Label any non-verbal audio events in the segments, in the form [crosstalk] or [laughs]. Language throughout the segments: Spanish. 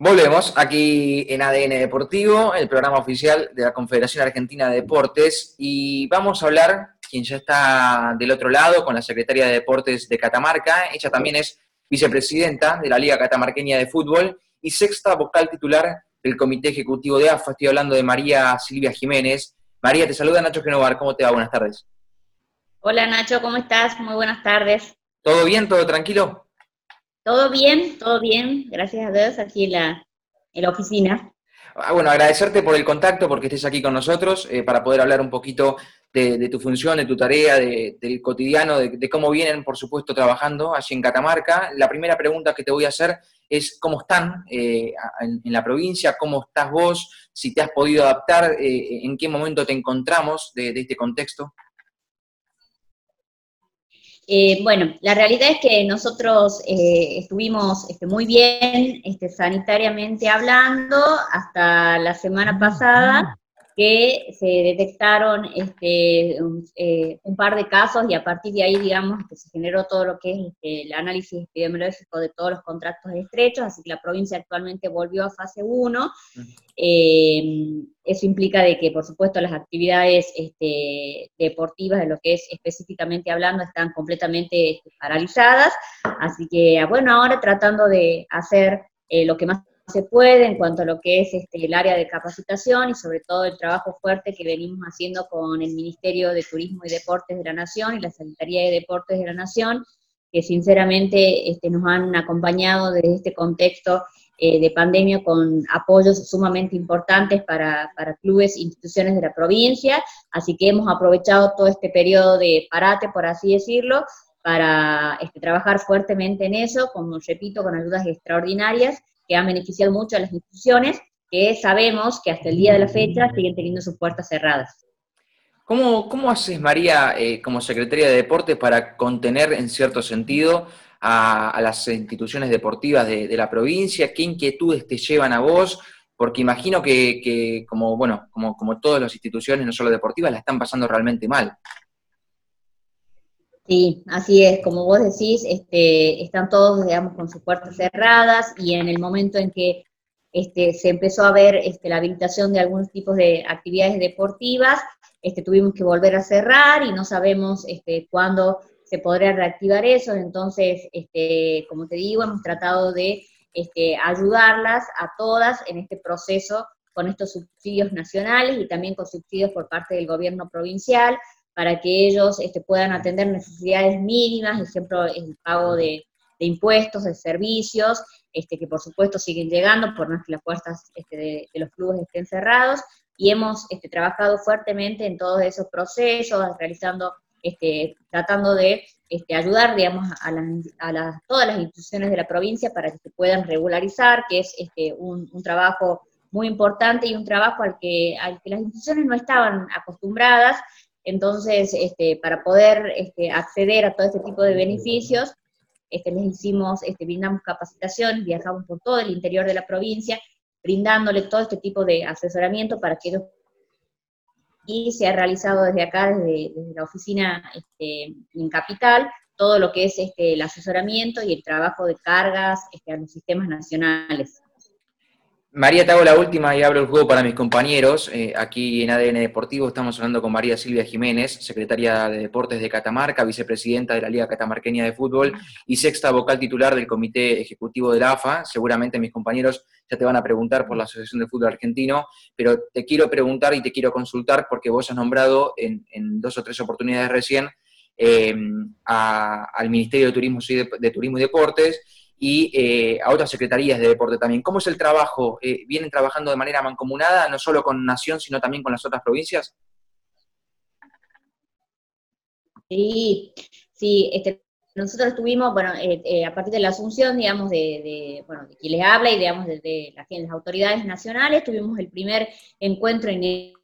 Volvemos aquí en ADN Deportivo, el programa oficial de la Confederación Argentina de Deportes, y vamos a hablar, quien ya está del otro lado, con la secretaria de Deportes de Catamarca. Ella también es vicepresidenta de la Liga Catamarqueña de Fútbol y sexta vocal titular del Comité Ejecutivo de AFA. Estoy hablando de María Silvia Jiménez. María, te saluda Nacho Genovar. ¿Cómo te va? Buenas tardes. Hola Nacho, ¿cómo estás? Muy buenas tardes. ¿Todo bien? ¿Todo tranquilo? Todo bien, todo bien, gracias a Dios, aquí en la, en la oficina. Ah, bueno, agradecerte por el contacto, porque estés aquí con nosotros, eh, para poder hablar un poquito de, tu función, de tu tarea, del cotidiano, de, cómo vienen, por supuesto, trabajando allí en Catamarca. La primera pregunta que te voy a hacer es cómo están eh, en, la provincia, cómo estás vos, si te has podido adaptar, eh, en qué momento te encontramos de este contexto. Eh, bueno, la realidad es que nosotros eh, estuvimos este, muy bien este, sanitariamente hablando hasta la semana pasada, que se detectaron este, eh, un, par de casos y a partir de ahí, digamos, que se generó todo lo que es este, el análisis epidemiológico de todos los contratos estrechos, así que la provincia actualmente volvió a fase 1. Eh, eso implica de que, por supuesto, las actividades este, deportivas, de lo que es específicamente hablando, están completamente paralizadas, así que, bueno, ahora tratando de hacer eh, lo que más se puede en cuanto a lo que es este, el área de capacitación y sobre todo el trabajo fuerte que venimos haciendo con el Ministerio de Turismo y Deportes de la Nación y la Secretaría de Deportes de la Nación, que sinceramente este, nos han acompañado desde este contexto eh, de pandemia con apoyos sumamente importantes para, para clubes e instituciones de la provincia, así que hemos aprovechado todo este periodo de parate, por así decirlo, para este, trabajar fuertemente en eso, como repito, con ayudas extraordinarias que han beneficiado mucho a las instituciones, que sabemos que hasta el día de la fecha siguen teniendo sus puertas cerradas. ¿Cómo, cómo haces, María, eh, como secretaria de Deportes, para contener en cierto sentido a, las instituciones deportivas de, la provincia? ¿Qué inquietudes te llevan a vos? Porque imagino que, como, bueno, como, como todas las instituciones, no solo deportivas, la están pasando realmente mal. Sí, así es, como vos decís, este, están todos, digamos, con sus puertas cerradas y en el momento en que este, se empezó a ver este, la habilitación de algunos tipos de actividades deportivas, este, tuvimos que volver a cerrar y no sabemos este, cuándo se podrá reactivar eso, entonces, este, como te digo, hemos tratado de ayudarlas a todas en este proceso con estos subsidios nacionales y también con subsidios por parte del gobierno provincial, para que ellos este, puedan atender necesidades mínimas, ejemplo, el pago de, impuestos, de servicios, este, que por supuesto siguen llegando por más que las puertas este, de, los clubes estén cerrados, y hemos este, trabajado fuertemente en todos esos procesos, realizando, este, tratando de este, ayudar, digamos, a, a todas las instituciones de la provincia para que se puedan regularizar, que es este, un, un trabajo muy importante y un trabajo al que, al que las instituciones no estaban acostumbradas, entonces, este, para poder este, acceder a todo este tipo de beneficios, este, les hicimos, este, brindamos capacitación, viajamos por todo el interior de la provincia, brindándole todo este tipo de asesoramiento para que ellos y se ha realizado desde acá, desde, la oficina en Capital, todo lo que es este, el asesoramiento y el trabajo de cargas este, a los sistemas nacionales. María, te hago la última y abro el juego para mis compañeros. Eh, aquí en ADN Deportivo estamos hablando con María Silvia Jiménez, secretaria de Deportes de Catamarca, vicepresidenta de la Liga Catamarqueña de Fútbol y sexta vocal titular del Comité Ejecutivo de la AFA. Seguramente mis compañeros ya te van a preguntar por la Asociación de Fútbol Argentino, pero te quiero preguntar y te quiero consultar porque vos has nombrado en, dos o tres oportunidades recién eh, al Ministerio de Turismo, de Turismo y Deportes y eh, a otras secretarías de deporte también. ¿Cómo es el trabajo? Eh, ¿Vienen trabajando de manera mancomunada, no solo con Nación, sino también con las otras provincias? Sí, sí, este, nosotros estuvimos, bueno, eh, a partir de la asunción, digamos, de, bueno, de quien les habla y, digamos, de, las, autoridades nacionales, tuvimos el primer encuentro en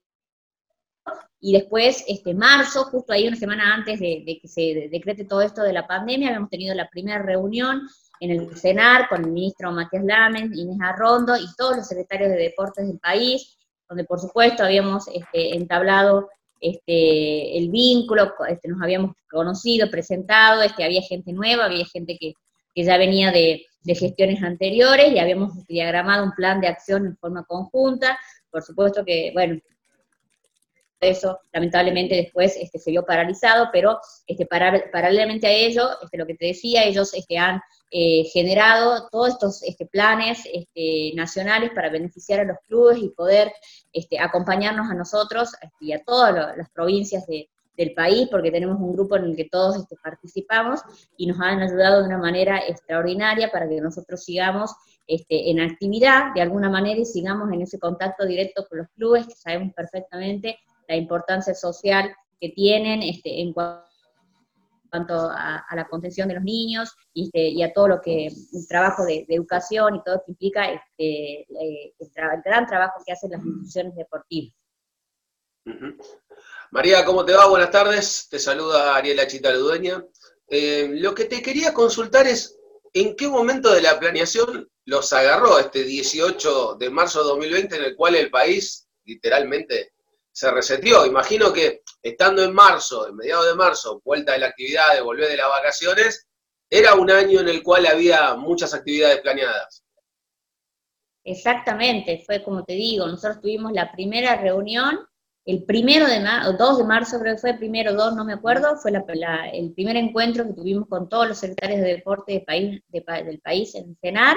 y después, este marzo, justo ahí una semana antes de, de, que se decrete todo esto de la pandemia, habíamos tenido la primera reunión en el CENAR con el ministro Matías Lamen, Inés Arrondo y todos los secretarios de deportes del país, donde por supuesto habíamos este, entablado este, el vínculo, este, nos habíamos conocido, presentado, este, había gente nueva, había gente que, ya venía de, de gestiones anteriores y habíamos diagramado un plan de acción en forma conjunta. Por supuesto que, bueno, eso lamentablemente después este, se vio paralizado, pero este, paralelamente a ello, este, lo que te decía, ellos este, han eh, generado todos estos planes nacionales para beneficiar a los clubes y poder acompañarnos a nosotros y a todas las provincias del país, porque tenemos un grupo en el que todos participamos y nos han ayudado de una manera extraordinaria para que nosotros sigamos este, en actividad de alguna manera y sigamos en ese contacto directo con los clubes, que sabemos perfectamente la importancia social que tienen este, en cuanto a, la contención de los niños este, y, a todo lo que, el trabajo de, educación y todo lo que implica este, eh, el, gran trabajo que hacen las instituciones deportivas. María, ¿cómo te va? Buenas tardes. Te saluda Ariela Chita Ludueña. Eh, lo que te quería consultar es, ¿en qué momento de la planeación los agarró este 18 de marzo de 2020 en el cual el país literalmente se resetió. Imagino que estando en marzo, en mediados de marzo, vuelta de la actividad, de volver de las vacaciones, era un año en el cual había muchas actividades planeadas. Exactamente, fue como te digo, nosotros tuvimos la primera reunión, el primero de marzo, 2 de marzo creo que fue, primero, 2, no me acuerdo, fue el primer encuentro que tuvimos con todos los secretarios de deporte país, del país en CENAR,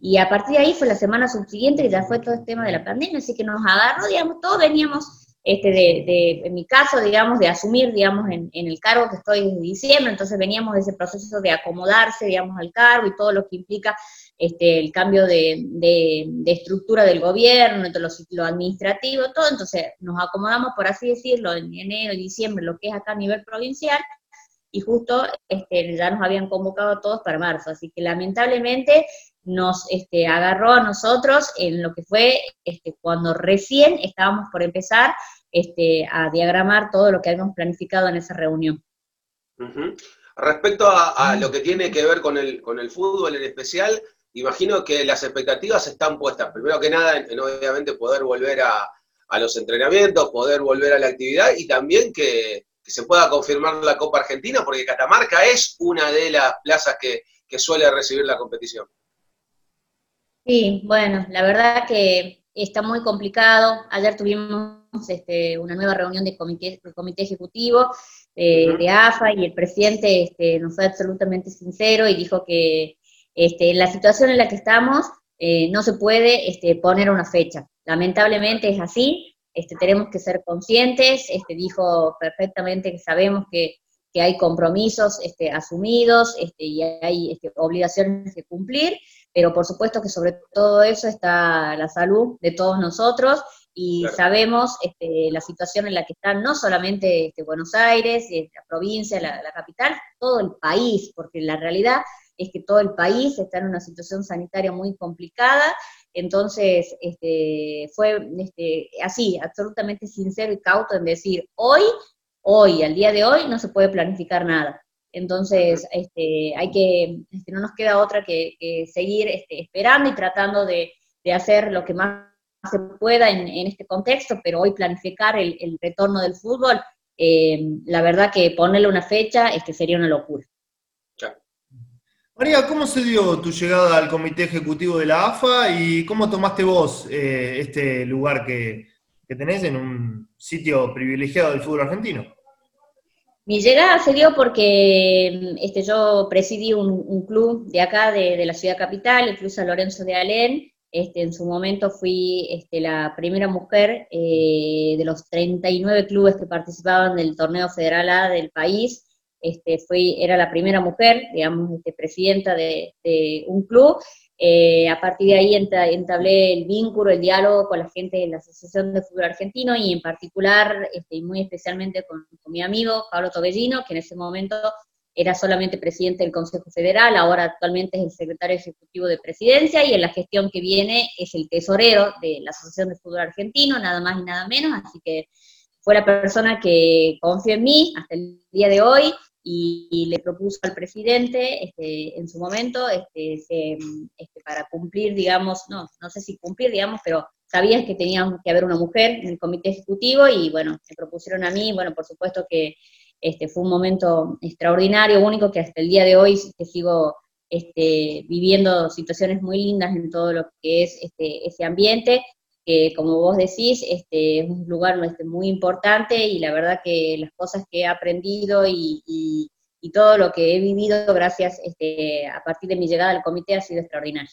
y a partir de ahí fue la semana subsiguiente que ya fue todo el tema de la pandemia, así que nos agarró, digamos, todos veníamos este, de, en mi caso, digamos, de asumir, digamos, en, el cargo que estoy desde diciembre, entonces veníamos de ese proceso de acomodarse, digamos, al cargo y todo lo que implica este, el cambio de, estructura del gobierno, lo, lo, administrativo, todo, entonces nos acomodamos, por así decirlo, en enero diciembre, lo que es acá a nivel provincial, y justo este, ya nos habían convocado a todos para marzo, así que lamentablemente nos este, agarró a nosotros en lo que fue este, cuando recién estábamos por empezar este, a diagramar todo lo que habíamos planificado en esa reunión. Respecto a, lo que tiene que ver con el, con el fútbol en especial, imagino que las expectativas están puestas. Primero que nada, en, obviamente poder volver a, los entrenamientos, poder volver a la actividad y también que, se pueda confirmar la Copa Argentina, porque Catamarca es una de las plazas que, que suele recibir la competición. Sí, bueno, la verdad que está muy complicado. Ayer tuvimos este, una nueva reunión de comité, comité ejecutivo eh, de AFA y el presidente este, nos fue absolutamente sincero y dijo que este, la situación en la que estamos eh, no se puede este, poner una fecha. Lamentablemente es así, este, tenemos que ser conscientes, este, dijo perfectamente que sabemos que, que hay compromisos este, asumidos este, y hay este, obligaciones que cumplir, pero por supuesto que sobre todo eso está la salud de todos nosotros y sabemos este, la situación en la que están no solamente este, Buenos Aires, eh, la provincia, la, capital, todo el país, porque la realidad es que todo el país está en una situación sanitaria muy complicada, entonces este, fue este, así, absolutamente sincero y cauto en decir, hoy, hoy, al día de hoy, no se puede planificar nada. Entonces, este, hay que, este, no nos queda otra que, seguir este, esperando y tratando de, hacer lo que más se pueda en, este contexto, pero hoy planificar el, retorno del fútbol, eh, la verdad que ponerle una fecha es que sería una locura. María, ¿cómo se dio tu llegada al comité ejecutivo de la AFA y cómo tomaste vos eh, este lugar que, que tenés en un sitio privilegiado del fútbol argentino? Mi llegada se dio porque este, yo presidí un, club de acá, de, la ciudad capital, el Club San Lorenzo de Alén. Este, en su momento fui este, la primera mujer eh, de los 39 clubes que participaban del torneo federal A del país. Este, fui, era la primera mujer, digamos, este, presidenta de, de un club eh, a partir de ahí entablé el vínculo, el diálogo con la gente de la Asociación de Fútbol Argentino y en particular este, y muy especialmente con, mi amigo Pablo Tobellino, que en ese momento era solamente presidente del Consejo Federal, ahora actualmente es el secretario ejecutivo de presidencia y en la gestión que viene es el tesorero de la Asociación de Fútbol Argentino, nada más y nada menos, así que fue la persona que confió en mí hasta el día de hoy y, le propuso al presidente este, en su momento este, este, para cumplir, digamos, no, no sé si cumplir, digamos, pero sabías que tenía que haber una mujer en el comité ejecutivo y bueno, me propusieron a mí, bueno, por supuesto que este, fue un momento extraordinario, único, que hasta el día de hoy sigo este, viviendo situaciones muy lindas en todo lo que es este, ese ambiente, que como vos decís, este, es un lugar muy importante y la verdad que las cosas que he aprendido y, todo lo que he vivido gracias a partir de mi llegada al comité ha sido extraordinario.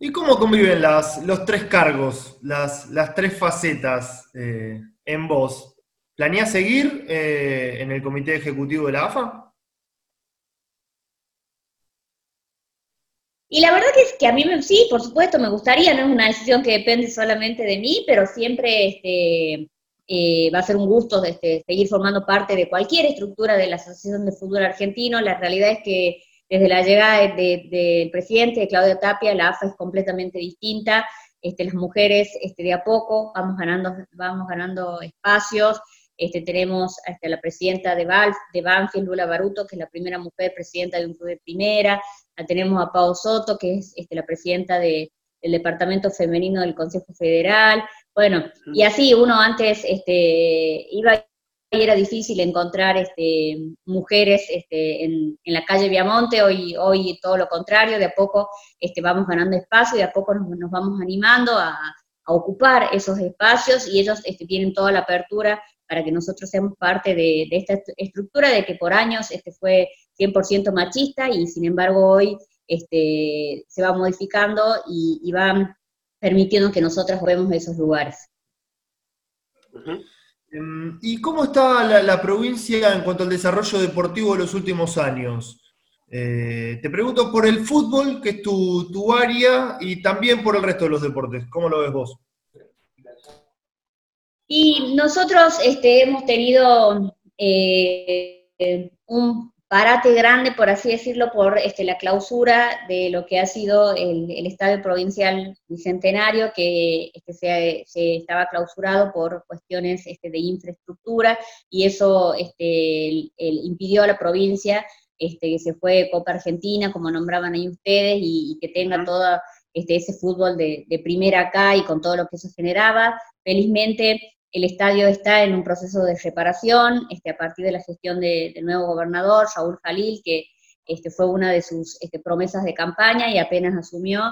¿Y cómo conviven las, los tres cargos, las, las tres facetas eh, en vos? ¿Planeás seguir eh, en el comité ejecutivo de la AFA? Y la verdad que es que a mí me, sí, por supuesto, me gustaría, no es una decisión que depende solamente de mí, pero siempre este, eh, va a ser un gusto este, seguir formando parte de cualquier estructura de la Asociación de Fútbol Argentino. La realidad es que desde la llegada del presidente, de Claudio Tapia, la AFA es completamente distinta. Este, las mujeres de a poco vamos ganando, vamos ganando espacios. Este, tenemos a la presidenta de, de Banfield, Lula Baruto, que es la primera mujer presidenta de un club de primera, tenemos a Pau Soto, que es este, la presidenta del Departamento Femenino del Consejo Federal, bueno, y así uno antes este, iba y era difícil encontrar este, mujeres este, en, la calle Viamonte, hoy, hoy todo lo contrario, de a poco este, vamos ganando espacio, de a poco nos, vamos animando a, ocupar esos espacios y ellos este, tienen toda la apertura para que nosotros seamos parte de, esta estructura de que por años este, fue 100% machista y sin embargo hoy este, se va modificando y, y va permitiendo que nosotros vemos esos lugares. Em, ¿Y cómo está la, provincia en cuanto al desarrollo deportivo de los últimos años? Eh, te pregunto por el fútbol, que es tu, tu, área, y también por el resto de los deportes. ¿Cómo lo ves vos? Y nosotros este, hemos tenido eh, un parate grande, por así decirlo, por este, la clausura de lo que ha sido el, Estadio Provincial Bicentenario, que este, se, estaba clausurado por cuestiones este, de infraestructura, y eso este, impidió a la provincia este, que se fue Copa Argentina, como nombraban ahí ustedes, y, que tenga todo este, ese fútbol de, de primera acá y con todo lo que eso generaba. Felizmente, el estadio está en un proceso de reparación este, a partir de la gestión del nuevo gobernador, Saúl Jalil, que este, fue una de sus este, promesas de campaña y apenas asumió,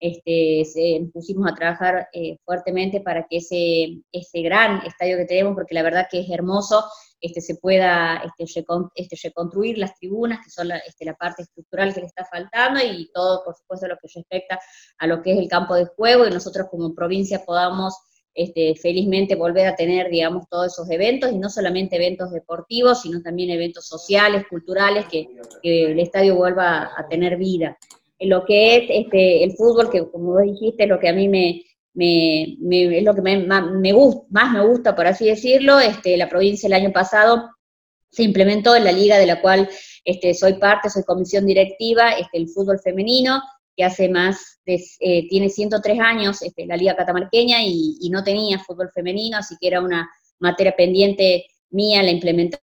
este, se, pusimos a trabajar eh, fuertemente para que ese, gran estadio que tenemos, porque la verdad que es hermoso, este, se pueda este, reconstruir las tribunas, que son la, la parte estructural que le está faltando, y todo, por supuesto, lo que respecta a lo que es el campo de juego, y nosotros como provincia podamos este, felizmente volver a tener, digamos, todos esos eventos, y no solamente eventos deportivos, sino también eventos sociales, culturales, que, el estadio vuelva a tener vida. En lo que es este, el fútbol, que como vos dijiste, es lo que a mí me, me, es lo que me, me gusta, más me gusta, por así decirlo, este, la provincia el año pasado se implementó en la liga de la cual este, soy parte, soy comisión directiva, este, el fútbol femenino, que hace más, de, eh, tiene 103 años este, la Liga Catamarqueña y, no tenía fútbol femenino, así que era una materia pendiente mía la implementación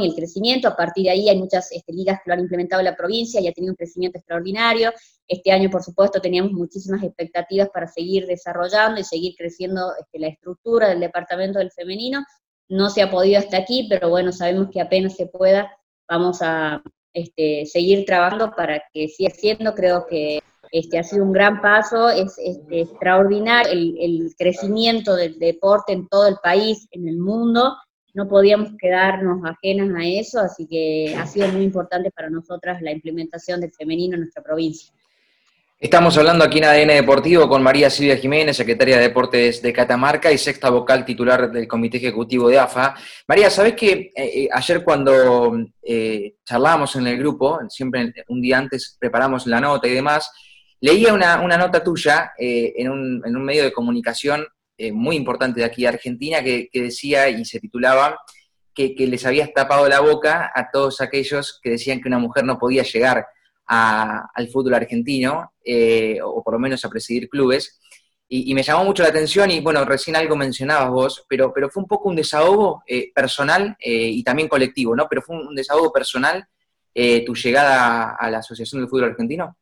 y el crecimiento. A partir de ahí hay muchas este, ligas que lo han implementado en la provincia y ha tenido un crecimiento extraordinario. Este año, por supuesto, teníamos muchísimas expectativas para seguir desarrollando y seguir creciendo este, la estructura del departamento del femenino. No se ha podido hasta aquí, pero bueno, sabemos que apenas se pueda, vamos a, este, seguir trabajando para que siga siendo, creo que este, ha sido un gran paso, es este, extraordinario el, crecimiento del deporte en todo el país, en el mundo, no podíamos quedarnos ajenas a eso, así que ha sido muy importante para nosotras la implementación del femenino en nuestra provincia. Estamos hablando aquí en ADN Deportivo con María Silvia Jiménez, secretaria de Deportes de Catamarca y sexta vocal titular del Comité Ejecutivo de AFA. María, ¿sabés que eh, eh, ayer cuando eh, charlábamos en el grupo, siempre un día antes preparamos la nota y demás, leía una, nota tuya en un, medio de comunicación muy importante de aquí de Argentina que, decía y se titulaba que, que les habías tapado la boca a todos aquellos que decían que una mujer no podía llegar al fútbol argentino, eh, o por lo menos a presidir clubes. Y, me llamó mucho la atención, y bueno, recién algo mencionabas vos, pero, pero fue un poco un desahogo eh, personal eh, y también colectivo, ¿no? Pero fue un, desahogo personal tu llegada a la Asociación del Fútbol Argentino.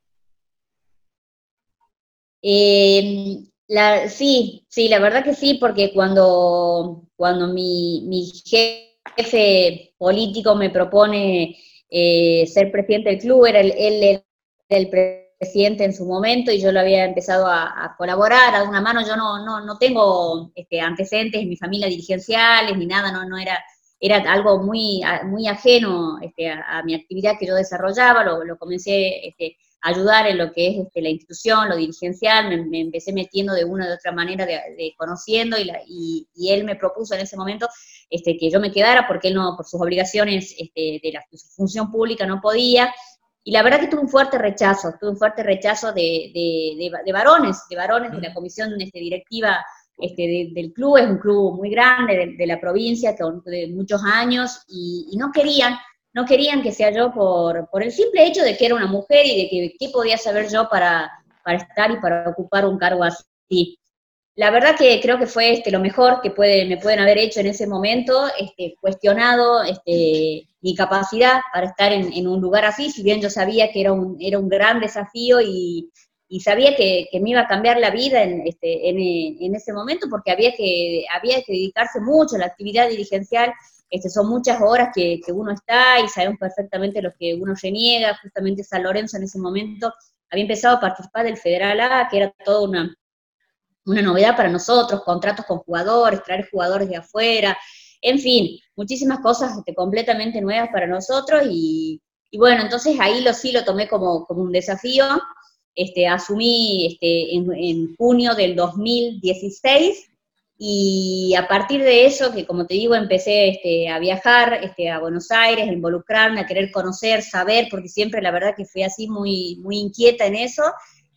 La, sí, sí, la verdad que sí, porque cuando, cuando mi, mi jefe político me propone eh, ser presidente del club, era él, el presidente en su momento y yo lo había empezado a, colaborar, a una mano, yo no, no, no tengo este, antecedentes en mi familia dirigenciales ni nada, no, no era, era algo muy, muy ajeno este, a, mi actividad que yo desarrollaba, lo, lo comencé este, ayudar en lo que es este, la institución, lo dirigencial, me, empecé metiendo de una u otra manera, de, conociendo, y, y, él me propuso en ese momento este, que yo me quedara porque él no, por sus obligaciones este, de, la, su función pública no podía, y la verdad que tuve un fuerte rechazo, tuve un fuerte rechazo de, de, de varones, de varones de la comisión este, directiva este, del club, es un club muy grande de, la provincia, con, de muchos años, y, no querían, no querían que sea yo por, por el simple hecho de que era una mujer y de que qué podía saber yo para, para estar y para ocupar un cargo así. La verdad que creo que fue este, lo mejor que puede, me pueden haber hecho en ese momento, este, cuestionado este, mi capacidad para estar en, en, un lugar así, si bien yo sabía que era un, era un gran desafío y, y sabía que, me iba a cambiar la vida en, este, en, ese momento porque había que, había que dedicarse mucho a la actividad dirigencial, este, son muchas horas que, uno está y sabemos perfectamente lo que uno reniega, justamente San Lorenzo en ese momento había empezado a participar del Federal A, que era toda una, una novedad para nosotros, contratos con jugadores, traer jugadores de afuera, en fin, muchísimas cosas este, completamente nuevas para nosotros y, bueno, entonces ahí lo sí lo tomé como, como un desafío, este, asumí este, en, junio del 2016 y a partir de eso, que como te digo, empecé este, a viajar este, a Buenos Aires, a involucrarme, a querer conocer, saber, porque siempre la verdad que fui así muy, muy inquieta en eso.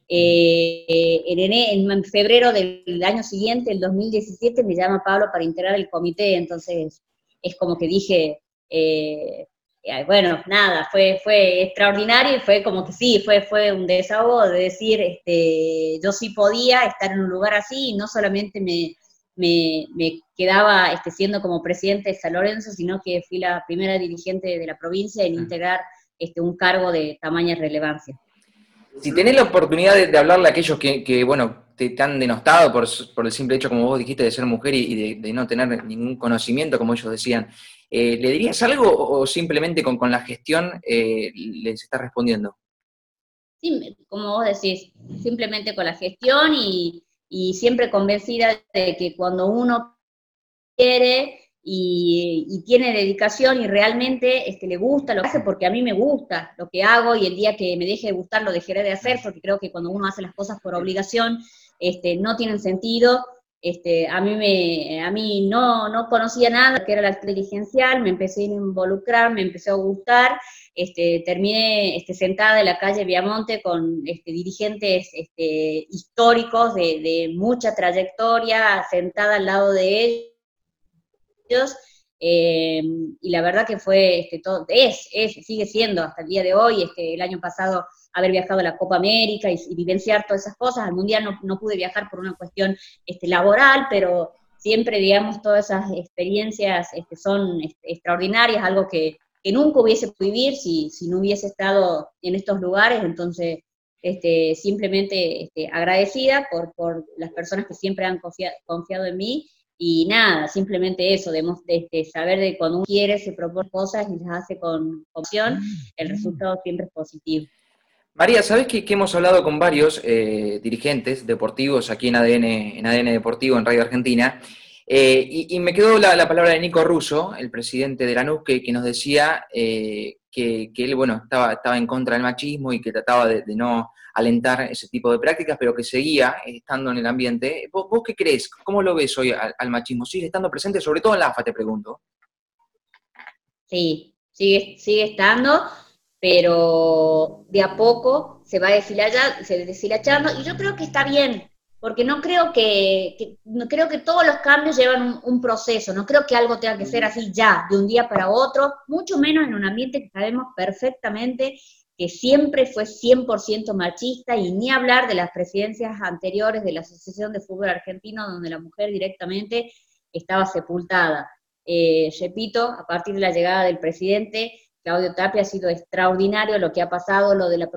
Eh, en, en, febrero del año siguiente, el 2017, me llama Pablo para integrar el comité, entonces es como que dije, eh, bueno, nada, fue, fue extraordinario y fue como que sí, fue, fue un desahogo de decir, este, yo sí podía estar en un lugar así y no solamente me, me, quedaba este, siendo como presidente de San Lorenzo, sino que fui la primera dirigente de la provincia en integrar este, un cargo de tamaña relevancia. Si tenés la oportunidad de, hablarle a aquellos que, bueno, te, han denostado por, el simple hecho, como vos dijiste, de ser mujer y, de, no tener ningún conocimiento, como ellos decían, eh, ¿Le dirías algo o simplemente con, la gestión eh, les está respondiendo? Sí, como vos decís, simplemente con la gestión y, siempre convencida de que cuando uno quiere y, tiene dedicación y realmente este, le gusta lo que hace, porque a mí me gusta lo que hago y el día que me deje de gustar lo dejaré de hacer, porque creo que cuando uno hace las cosas por obligación este, no tienen sentido este, a mí, me, a mí no, no conocía nada que era la dirigencial, me empecé a involucrar, me empezó a gustar, este, terminé este, sentada en la calle Viamonte con este, dirigentes este, históricos de, de, mucha trayectoria, sentada al lado de ellos, eh, y la verdad que fue, este, todo, es, es, sigue siendo hasta el día de hoy, este, el año pasado haber viajado a la Copa América y, vivenciar todas esas cosas. Al Mundial no, no, pude viajar por una cuestión este, laboral, pero siempre, digamos, todas esas experiencias este, son este, extraordinarias, algo que, que, nunca hubiese podido vivir si, si, no hubiese estado en estos lugares, entonces este, simplemente este, agradecida por, por las personas que siempre han confiado en mí y nada, simplemente eso, de, de, saber de cuando uno quiere, se propone cosas y las hace con opción, el resultado siempre es positivo. María, ¿sabes que, hemos hablado con varios eh, dirigentes deportivos aquí en ADN, en ADN Deportivo, en Radio Argentina? Eh, y, me quedó la, palabra de Nico Russo, el presidente de la NUC, que, nos decía eh, que, él, bueno, estaba, estaba en contra del machismo y que trataba de, no alentar ese tipo de prácticas, pero que seguía estando en el ambiente. ¿Vos, qué crees? ¿Cómo lo ves hoy al, machismo? ¿Sigue estando presente, sobre todo en la AFA, te pregunto? Sí, sigue, sigue estando pero de a poco se va deshilachando y yo creo que está bien, porque no creo que, no creo que todos los cambios llevan un, proceso, no creo que algo tenga que ser así ya, de un día para otro, mucho menos en un ambiente que sabemos perfectamente que siempre fue 100% machista y ni hablar de las presidencias anteriores de la Asociación de Fútbol Argentino donde la mujer directamente estaba sepultada. Eh, repito, a partir de la llegada del presidente, Claudio Tapia ha sido extraordinario lo que ha pasado, lo de la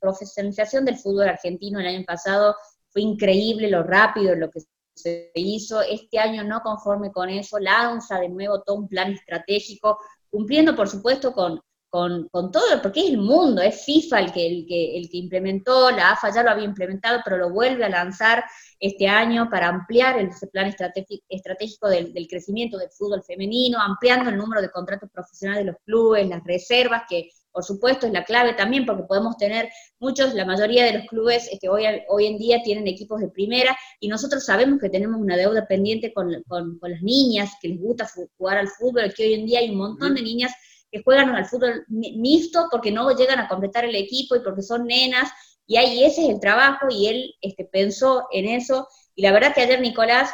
profesionalización del fútbol argentino el año pasado fue increíble lo rápido lo que se hizo. Este año no conforme con eso, lanza de nuevo todo un plan estratégico, cumpliendo por supuesto con, con, todo, porque es el mundo, es FIFA el que, el, que, el que implementó, la AFA ya lo había implementado, pero lo vuelve a lanzar este año para ampliar el, plan estratégico, del, crecimiento del fútbol femenino, ampliando el número de contratos profesionales de los clubes, las reservas, que por supuesto es la clave también, porque podemos tener muchos, la mayoría de los clubes este, hoy, hoy en día tienen equipos de primera, y nosotros sabemos que tenemos una deuda pendiente con, con, con las niñas que les gusta jugar al fútbol, que hoy en día hay un montón de niñas que juegan al fútbol mixto porque no llegan a completar el equipo y porque son nenas, y ahí ese es el trabajo, y él este, pensó en eso, y la verdad que ayer Nicolás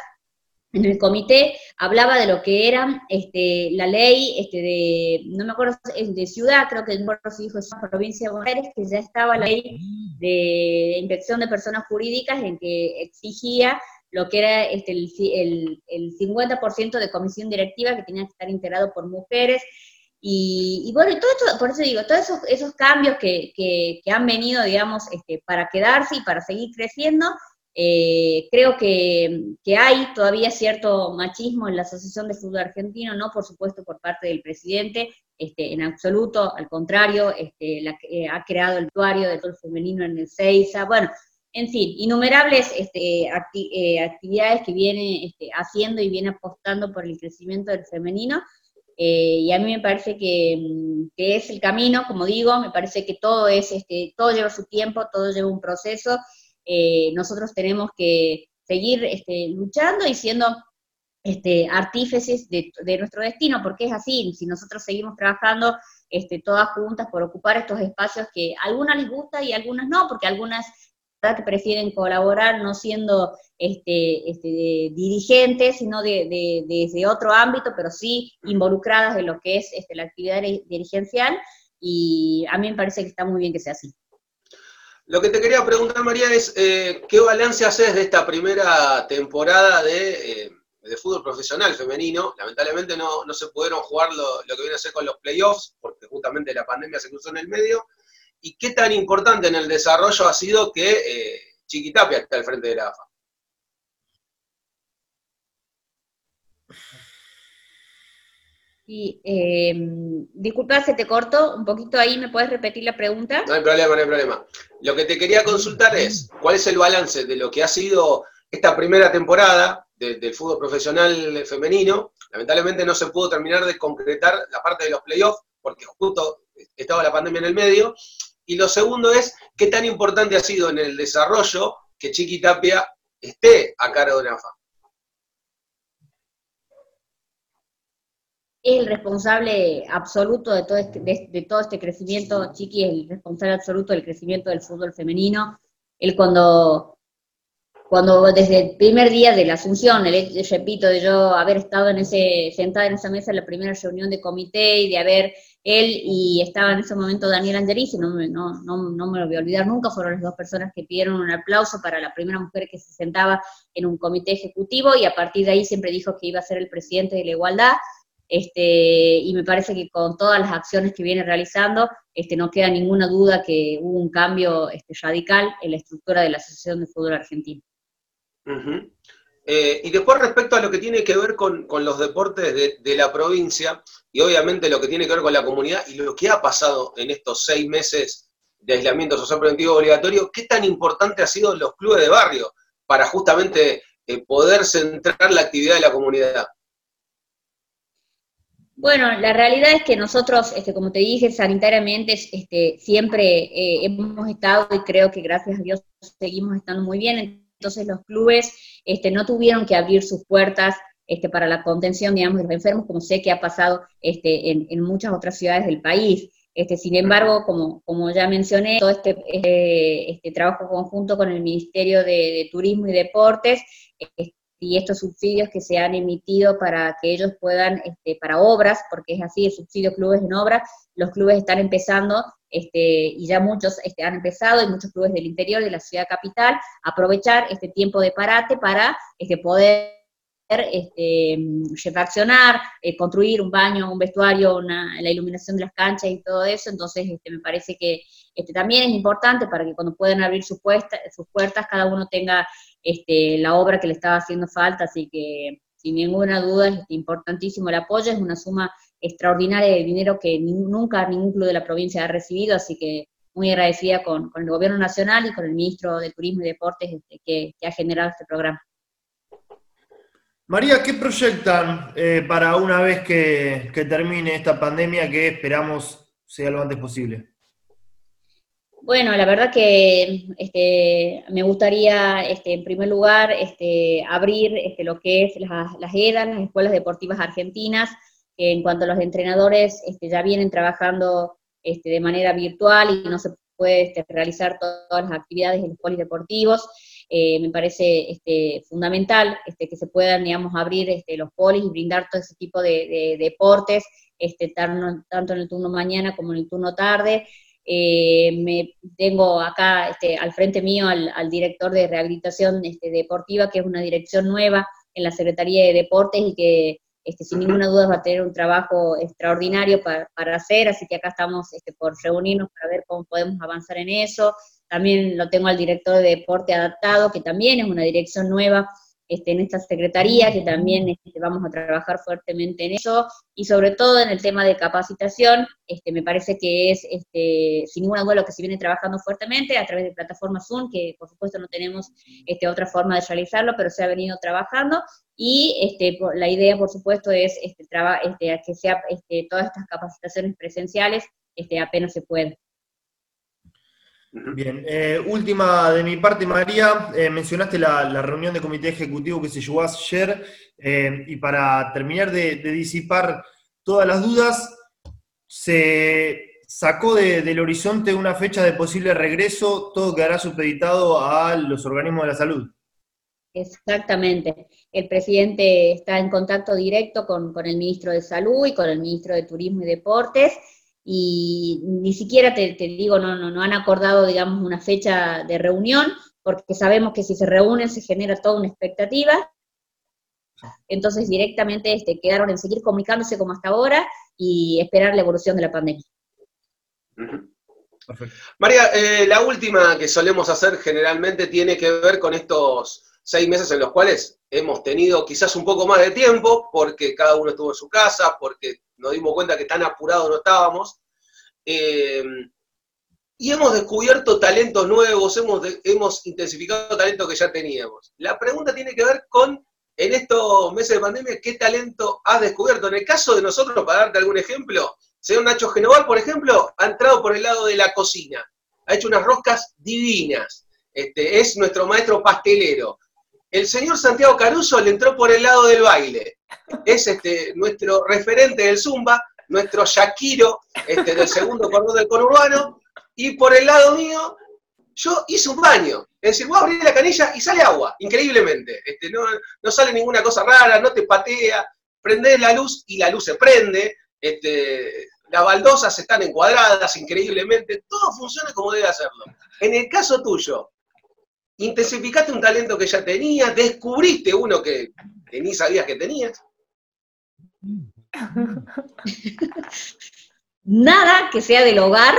en el comité hablaba de lo que era este, la ley este, de, no me acuerdo, de ciudad, creo que en se dijo la provincia de Aires, que ya estaba la ley de inspección de personas jurídicas en que exigía lo que era este, el, el, el 50% de comisión directiva que tenía que estar integrado por mujeres, y, bueno, y todo esto, por eso digo, todos esos, esos cambios que, que, han venido, digamos, este, para quedarse y para seguir creciendo, eh, creo que, que, hay todavía cierto machismo en la Asociación de Fútbol Argentino, no por supuesto por parte del presidente, este, en absoluto, al contrario, este, la, eh, ha creado el tuario de todo el femenino en el CEISA, bueno, en fin, innumerables este, eh, actividades que viene este, haciendo y viene apostando por el crecimiento del femenino, eh, y a mí me parece mm, que, es el camino, como digo, me parece que todo es, este, todo lleva su tiempo, todo lleva un proceso. Eh, nosotros tenemos que seguir este, luchando y siendo este, artífices de, nuestro destino, porque es así, si nosotros seguimos trabajando este, todas juntas por ocupar estos espacios que a algunas les gusta y a algunas no, porque algunas que prefieren colaborar no siendo este, este, dirigentes, sino de, desde otro ámbito, pero sí involucradas en lo que es este, la actividad dirigencial, y a mí me parece que está muy bien que sea así. Lo que te quería preguntar, María, es eh, ¿qué balance haces de esta primera temporada de, eh, fútbol profesional femenino? Lamentablemente no, se pudieron jugar lo, lo, que viene a ser con los playoffs, porque justamente la pandemia se cruzó en el medio, y qué tan importante en el desarrollo ha sido que eh, Chiquitapia esté al frente de la AFA. Y, eh, disculpa, se te cortó un poquito ahí, ¿me puedes repetir la pregunta? No hay problema, no hay problema. Lo que te quería consultar es, ¿cuál es el balance de lo que ha sido esta primera temporada del fútbol profesional femenino? Lamentablemente no se pudo terminar de concretar la parte de los playoffs, porque justo estaba la pandemia en el medio, y lo segundo es, ¿qué tan importante ha sido en el desarrollo que Chiqui Tapia esté a cargo de AFA? Es el responsable absoluto de todo, este, de, todo este crecimiento, Chiqui es el responsable absoluto del crecimiento del fútbol femenino. Él cuando, cuando desde el primer día de la asunción, el, repito, de yo haber estado en ese, sentada en esa mesa en la primera reunión de comité y de haber él y estaba en ese momento Daniel Angelici, no, no, no, no, me lo voy a olvidar nunca, fueron las dos personas que pidieron un aplauso para la primera mujer que se sentaba en un comité ejecutivo y a partir de ahí siempre dijo que iba a ser el presidente de la igualdad. Este, y me parece que con todas las acciones que viene realizando, este, no queda ninguna duda que hubo un cambio este, radical en la estructura de la Asociación de Fútbol Argentino. Eh, y después respecto a lo que tiene que ver con, los deportes de, la provincia, y obviamente lo que tiene que ver con la comunidad y lo que ha pasado en estos seis meses de aislamiento social preventivo obligatorio, ¿qué tan importante ha sido los clubes de barrio para justamente eh, poder centrar la actividad de la comunidad? Bueno, la realidad es que nosotros, este, como te dije, sanitariamente este, siempre eh, hemos estado y creo que gracias a Dios seguimos estando muy bien entonces los clubes este, no tuvieron que abrir sus puertas este, para la contención, digamos, de los enfermos, como sé que ha pasado este, en, muchas otras ciudades del país. Este, sin embargo, como, como ya mencioné, todo este, este, este trabajo conjunto con el Ministerio de, Turismo y Deportes y estos subsidios que se han emitido para que ellos puedan, este, para obras, porque es así, el subsidio clubes en obras, los clubes están empezando, este, y ya muchos este, han empezado, y muchos clubes del interior de la ciudad capital, aprovechar este tiempo de parate para este, poder este, refaccionar, eh, construir un baño, un vestuario, la iluminación de las canchas y todo eso, entonces este, me parece que este, también es importante para que cuando puedan abrir sus, sus puertas cada uno tenga este, la obra que le estaba haciendo falta, así que sin ninguna duda es importantísimo el apoyo, es una suma extraordinaria de dinero que nunca ningún club de la provincia ha recibido, así que muy agradecida con, el gobierno nacional y con el ministro de Turismo y Deportes este, que, ha generado este programa. María, ¿qué proyectan eh, para una vez que, termine esta pandemia que esperamos sea lo antes posible? Bueno, la verdad que este, me gustaría, este, en primer lugar, este, abrir este, lo que es las, las las Escuelas Deportivas Argentinas, que en cuanto a los entrenadores este, ya vienen trabajando este, de manera virtual y no se puede este, realizar todas las actividades en los polideportivos. Eh, me parece este, fundamental este, que se puedan, digamos, abrir este, los polis y brindar todo ese tipo de, deportes, este, tanto en el turno mañana como en el turno tarde. Eh, me tengo acá este, al frente mío al, al director de rehabilitación este, deportiva, que es una dirección nueva en la Secretaría de Deportes y que este, sin ninguna duda va a tener un trabajo extraordinario para, hacer, así que acá estamos este, por reunirnos para ver cómo podemos avanzar en eso. También lo tengo al director de deporte adaptado, que también es una dirección nueva este, en esta secretaría, que también este, vamos a trabajar fuertemente en eso, y sobre todo en el tema de capacitación, este, me parece que es, este, sin ninguna duda, lo que se viene trabajando fuertemente a través de plataformas Zoom, que por supuesto no tenemos este, otra forma de realizarlo, pero se ha venido trabajando, y este, la idea, por supuesto, es este, este, que sea este, todas estas capacitaciones presenciales este, apenas se pueden. Bien, eh, última de mi parte, María, eh, mencionaste la, reunión de comité ejecutivo que se llevó ayer eh, y para terminar de, disipar todas las dudas, se sacó del horizonte una fecha de posible regreso, todo quedará supeditado a los organismos de la salud. Exactamente. El presidente está en contacto directo con, con el ministro de Salud y con el ministro de Turismo y Deportes y ni siquiera te, digo, no, no, no han acordado, digamos, una fecha de reunión, porque sabemos que si se reúnen se genera toda una expectativa. Entonces directamente este, quedaron en seguir comunicándose como hasta ahora y esperar la evolución de la pandemia. María, eh, la última que solemos hacer generalmente tiene que ver con estos seis meses en los cuales hemos tenido quizás un poco más de tiempo, porque cada uno estuvo en su casa, porque nos dimos cuenta que tan apurados no estábamos. Eh, y hemos descubierto talentos nuevos, hemos, intensificado talentos que ya teníamos. La pregunta tiene que ver con, en estos meses de pandemia, ¿qué talento has descubierto? En el caso de nosotros, para darte algún ejemplo, señor Nacho Genoval, por ejemplo, ha entrado por el lado de la cocina, ha hecho unas roscas divinas, este, es nuestro maestro pastelero. El señor Santiago Caruso le entró por el lado del baile. Es este, nuestro referente del Zumba, nuestro Shakiro este, del segundo cordón del conurbano. Y por el lado mío, yo hice un baño. Es decir, voy a abrir la canilla y sale agua, increíblemente. Este, no, sale ninguna cosa rara, no te patea. Prendés la luz y la luz se prende. Este, las baldosas están encuadradas increíblemente. Todo funciona como debe hacerlo. En el caso tuyo, intensificaste un talento que ya tenías, descubriste uno que, ni sabías que tenías. Nada que sea del hogar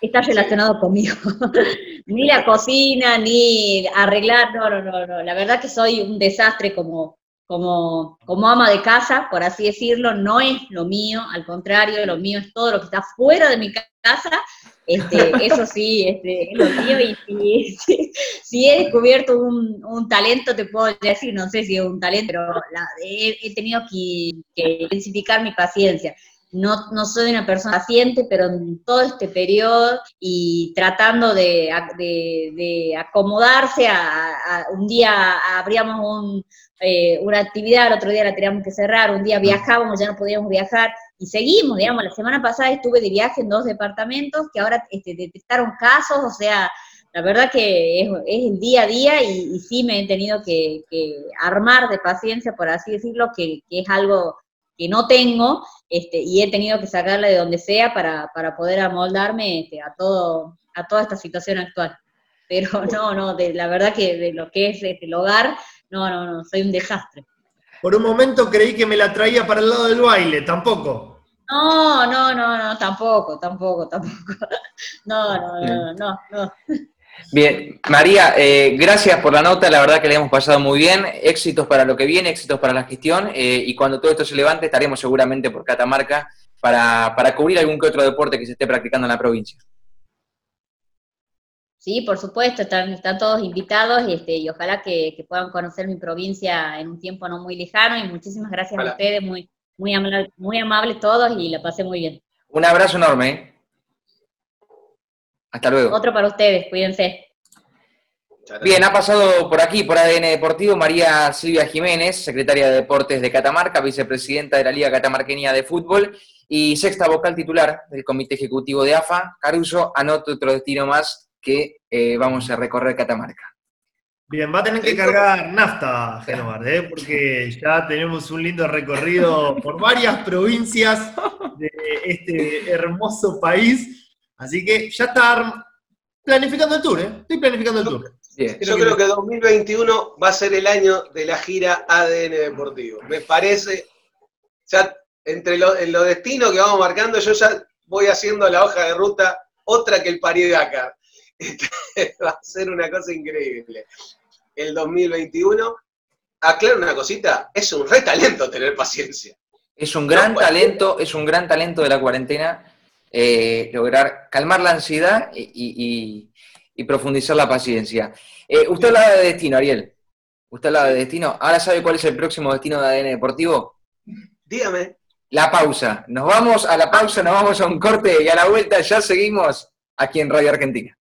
está relacionado conmigo. [laughs] ni la cocina, ni arreglar, no, no, no, no. La verdad que soy un desastre como, como, como ama de casa, por así decirlo, no es lo mío, al contrario, lo mío es todo lo que está fuera de mi casa, este, [laughs] eso sí, este, es lo mío, y si, [laughs] he descubierto un, talento, te puedo decir, no sé si es un talento, pero he, tenido que, intensificar mi paciencia. No, no, soy una persona paciente, pero en todo este periodo y tratando de, acomodarse a, un día abríamos un, eh, una actividad, el otro día la teníamos que cerrar, un día viajábamos, ya no podíamos viajar, y seguimos, digamos, la semana pasada estuve de viaje en dos departamentos que ahora este, detectaron casos, o sea, la verdad que es, el día a día y, sí me he tenido que, armar de paciencia, por así decirlo, que, es algo que no tengo este, y he tenido que sacarla de donde sea para, poder amoldarme este, a, todo, a toda esta situación actual. Pero [laughs] no, no, de, la verdad que de lo que es este, el hogar, no, no, no, soy un desastre. Por un momento creí que me la traía para el lado del baile, tampoco. No, no, no, no, tampoco, tampoco, tampoco. [laughs] No, no, no, no, no. Bien, María, eh, gracias por la nota, la verdad que le hemos pasado muy bien, éxitos para lo que viene, éxitos para la gestión, eh, y cuando todo esto se levante estaremos seguramente por Catamarca para, para cubrir algún que otro deporte que se esté practicando en la provincia. Sí, por supuesto, están, están todos invitados y, este, y ojalá que, puedan conocer mi provincia en un tiempo no muy lejano y muchísimas gracias a ustedes, muy, muy, muy amables todos y la pasé muy bien. Un abrazo enorme. Hasta luego. Otro para ustedes, cuídense. Bien, ha pasado por aquí, por ADN Deportivo, María Silvia Jiménez, secretaria de Deportes de Catamarca, vicepresidenta de la Liga Catamarqueña de Fútbol y sexta vocal titular del Comité Ejecutivo de AFA. Caruso, anota otro destino más que eh, vamos a recorrer Catamarca. Bien, va a tener que cargar nafta, Genomar, ¿eh? porque ya tenemos un lindo recorrido por varias provincias de este hermoso país. Así que ya está planificando el tour, ¿eh? Estoy planificando el tour. Yo creo que 2021 va a ser el año de la gira ADN Deportivo. Me parece, ya entre los destinos que vamos marcando, yo ya voy haciendo la hoja de ruta, otra que el París [laughs] Dakar. va a ser una cosa increíble. El 2021, aclaro una cosita, es un re talento tener paciencia. Es un gran talento, es un gran talento de la cuarentena eh, lograr calmar la ansiedad y, profundizar la paciencia. Eh, usted hablaba de destino, Ariel. Usted hablaba de destino. ¿Ahora sabe cuál es el próximo destino de ADN Deportivo? Dígame. La pausa. Nos vamos a la pausa, nos vamos a un corte y a la vuelta ya seguimos aquí en Radio Argentina.